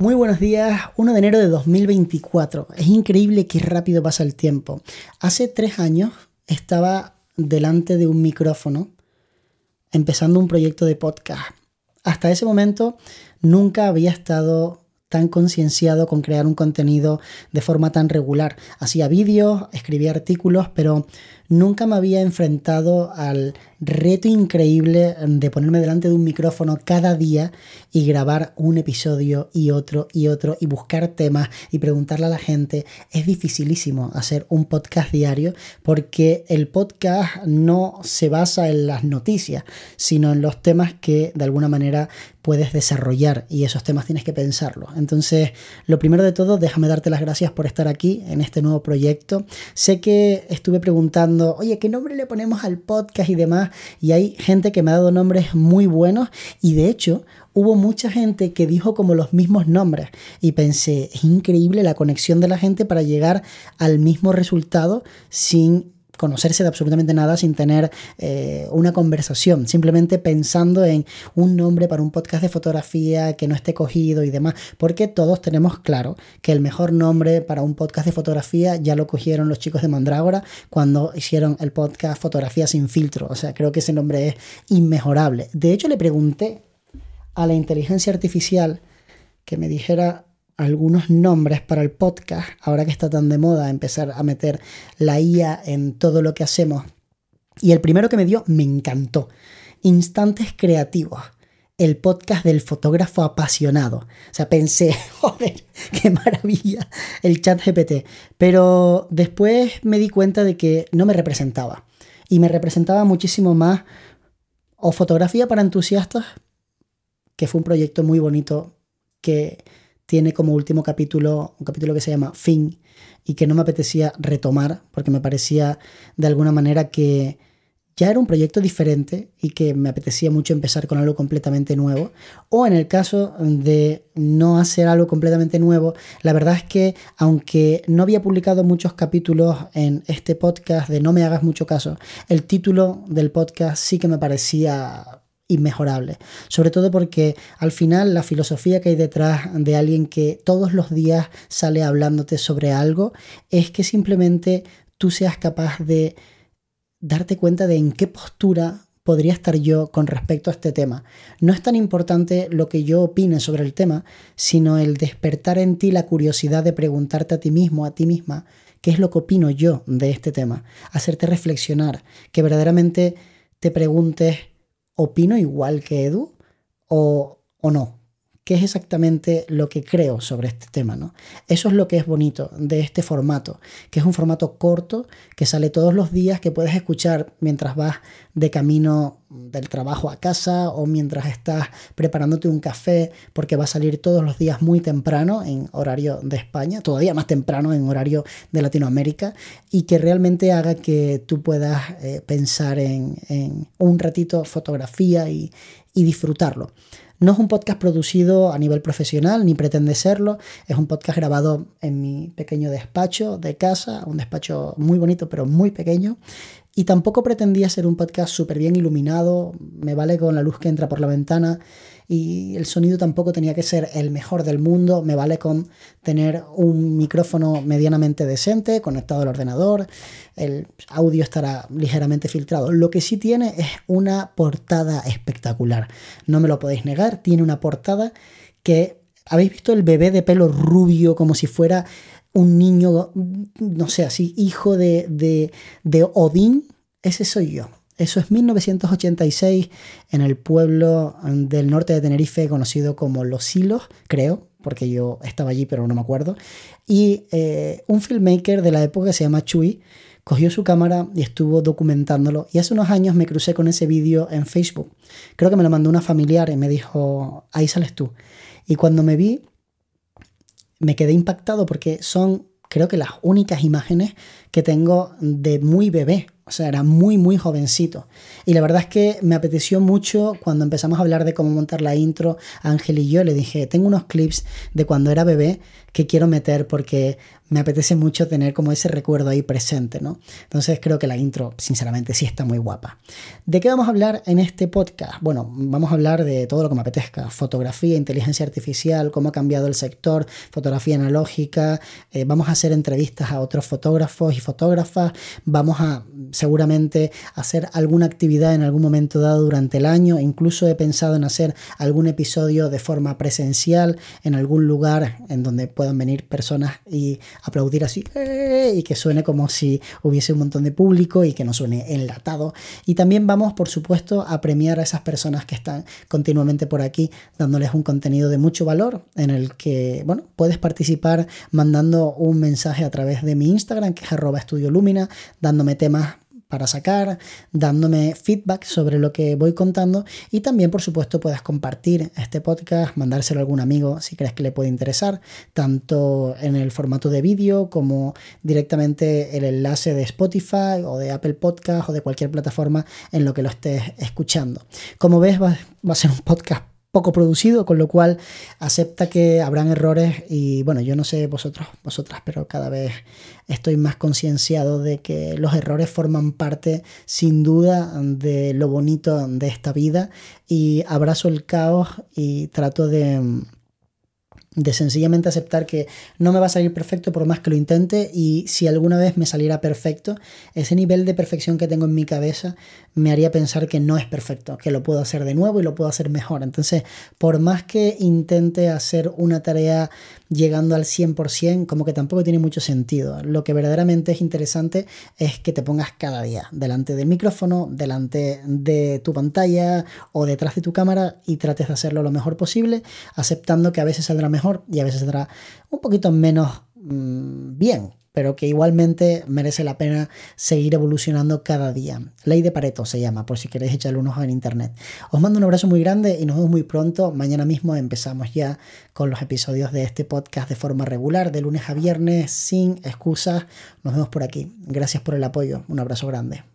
Muy buenos días, 1 de enero de 2024. Es increíble qué rápido pasa el tiempo. Hace tres años estaba delante de un micrófono empezando un proyecto de podcast. Hasta ese momento nunca había estado tan concienciado con crear un contenido de forma tan regular. Hacía vídeos, escribía artículos, pero nunca me había enfrentado al reto increíble de ponerme delante de un micrófono cada día y grabar un episodio y otro y otro y buscar temas y preguntarle a la gente. Es dificilísimo hacer un podcast diario porque el podcast no se basa en las noticias, sino en los temas que de alguna manera puedes desarrollar y esos temas tienes que pensarlo. Entonces, lo primero de todo, déjame darte las gracias por estar aquí en este nuevo proyecto. Sé que estuve preguntando, oye, ¿qué nombre le ponemos al podcast y demás? y hay gente que me ha dado nombres muy buenos y de hecho hubo mucha gente que dijo como los mismos nombres y pensé, es increíble la conexión de la gente para llegar al mismo resultado sin conocerse de absolutamente nada sin tener eh, una conversación, simplemente pensando en un nombre para un podcast de fotografía que no esté cogido y demás, porque todos tenemos claro que el mejor nombre para un podcast de fotografía ya lo cogieron los chicos de Mandrágora cuando hicieron el podcast Fotografía sin filtro, o sea, creo que ese nombre es inmejorable. De hecho, le pregunté a la inteligencia artificial que me dijera algunos nombres para el podcast, ahora que está tan de moda empezar a meter la IA en todo lo que hacemos. Y el primero que me dio me encantó. Instantes creativos. El podcast del fotógrafo apasionado. O sea, pensé, joder, qué maravilla el chat GPT. Pero después me di cuenta de que no me representaba. Y me representaba muchísimo más o fotografía para entusiastas, que fue un proyecto muy bonito que tiene como último capítulo un capítulo que se llama Fin y que no me apetecía retomar porque me parecía de alguna manera que ya era un proyecto diferente y que me apetecía mucho empezar con algo completamente nuevo. O en el caso de no hacer algo completamente nuevo, la verdad es que aunque no había publicado muchos capítulos en este podcast de No me hagas mucho caso, el título del podcast sí que me parecía inmejorable. Sobre todo porque al final la filosofía que hay detrás de alguien que todos los días sale hablándote sobre algo es que simplemente tú seas capaz de darte cuenta de en qué postura podría estar yo con respecto a este tema. No es tan importante lo que yo opine sobre el tema, sino el despertar en ti la curiosidad de preguntarte a ti mismo, a ti misma, qué es lo que opino yo de este tema, hacerte reflexionar, que verdaderamente te preguntes opino igual que Edu o, o no qué es exactamente lo que creo sobre este tema, ¿no? Eso es lo que es bonito de este formato, que es un formato corto, que sale todos los días, que puedes escuchar mientras vas de camino del trabajo a casa o mientras estás preparándote un café, porque va a salir todos los días muy temprano en horario de España, todavía más temprano en horario de Latinoamérica, y que realmente haga que tú puedas eh, pensar en, un ratito fotografía y, y disfrutarlo. No es un podcast producido a nivel profesional, ni pretende serlo. Es un podcast grabado en mi pequeño despacho de casa, un despacho muy bonito, pero muy pequeño. Y tampoco pretendía ser un podcast súper bien iluminado. Me vale con la luz que entra por la ventana y el sonido tampoco tenía que ser el mejor del mundo, me vale con tener un micrófono medianamente decente conectado al ordenador, el audio estará ligeramente filtrado. Lo que sí tiene es una portada espectacular, no me lo podéis negar, tiene una portada que... ¿Habéis visto el bebé de pelo rubio como si fuera un niño, no sé, así, hijo de, de, de Odín? Ese soy yo. Eso es 1986 en el pueblo del norte de Tenerife conocido como Los Hilos, creo, porque yo estaba allí pero no me acuerdo. Y eh, un filmmaker de la época que se llama Chuy cogió su cámara y estuvo documentándolo. Y hace unos años me crucé con ese vídeo en Facebook. Creo que me lo mandó una familiar y me dijo, ahí sales tú. Y cuando me vi, me quedé impactado porque son, creo que las únicas imágenes que tengo de muy bebé. O sea, era muy, muy jovencito. Y la verdad es que me apeteció mucho cuando empezamos a hablar de cómo montar la intro, Ángel y yo le dije, tengo unos clips de cuando era bebé que quiero meter porque me apetece mucho tener como ese recuerdo ahí presente, ¿no? Entonces creo que la intro, sinceramente, sí está muy guapa. ¿De qué vamos a hablar en este podcast? Bueno, vamos a hablar de todo lo que me apetezca. Fotografía, inteligencia artificial, cómo ha cambiado el sector, fotografía analógica, eh, vamos a hacer entrevistas a otros fotógrafos y fotógrafas, vamos a seguramente hacer alguna actividad en algún momento dado durante el año, incluso he pensado en hacer algún episodio de forma presencial en algún lugar en donde puedan venir personas y aplaudir así eh", y que suene como si hubiese un montón de público y que no suene enlatado. Y también vamos, por supuesto, a premiar a esas personas que están continuamente por aquí dándoles un contenido de mucho valor en el que, bueno, puedes participar mandando un mensaje a través de mi Instagram, que es arroba estudio lumina, dándome temas para sacar, dándome feedback sobre lo que voy contando y también por supuesto puedes compartir este podcast, mandárselo a algún amigo si crees que le puede interesar, tanto en el formato de vídeo como directamente el enlace de Spotify o de Apple Podcast o de cualquier plataforma en lo que lo estés escuchando. Como ves va a ser un podcast poco producido, con lo cual acepta que habrán errores y bueno, yo no sé vosotros, vosotras, pero cada vez estoy más concienciado de que los errores forman parte sin duda de lo bonito de esta vida y abrazo el caos y trato de de sencillamente aceptar que no me va a salir perfecto por más que lo intente y si alguna vez me saliera perfecto, ese nivel de perfección que tengo en mi cabeza me haría pensar que no es perfecto, que lo puedo hacer de nuevo y lo puedo hacer mejor. Entonces, por más que intente hacer una tarea llegando al 100%, como que tampoco tiene mucho sentido. Lo que verdaderamente es interesante es que te pongas cada día delante del micrófono, delante de tu pantalla o detrás de tu cámara y trates de hacerlo lo mejor posible, aceptando que a veces saldrá mejor y a veces saldrá un poquito menos mm, bien, pero que igualmente merece la pena seguir evolucionando cada día. Ley de Pareto se llama, por si queréis echarle un ojo en internet. Os mando un abrazo muy grande y nos vemos muy pronto. Mañana mismo empezamos ya con los episodios de este podcast de forma regular, de lunes a viernes, sin excusas. Nos vemos por aquí. Gracias por el apoyo. Un abrazo grande.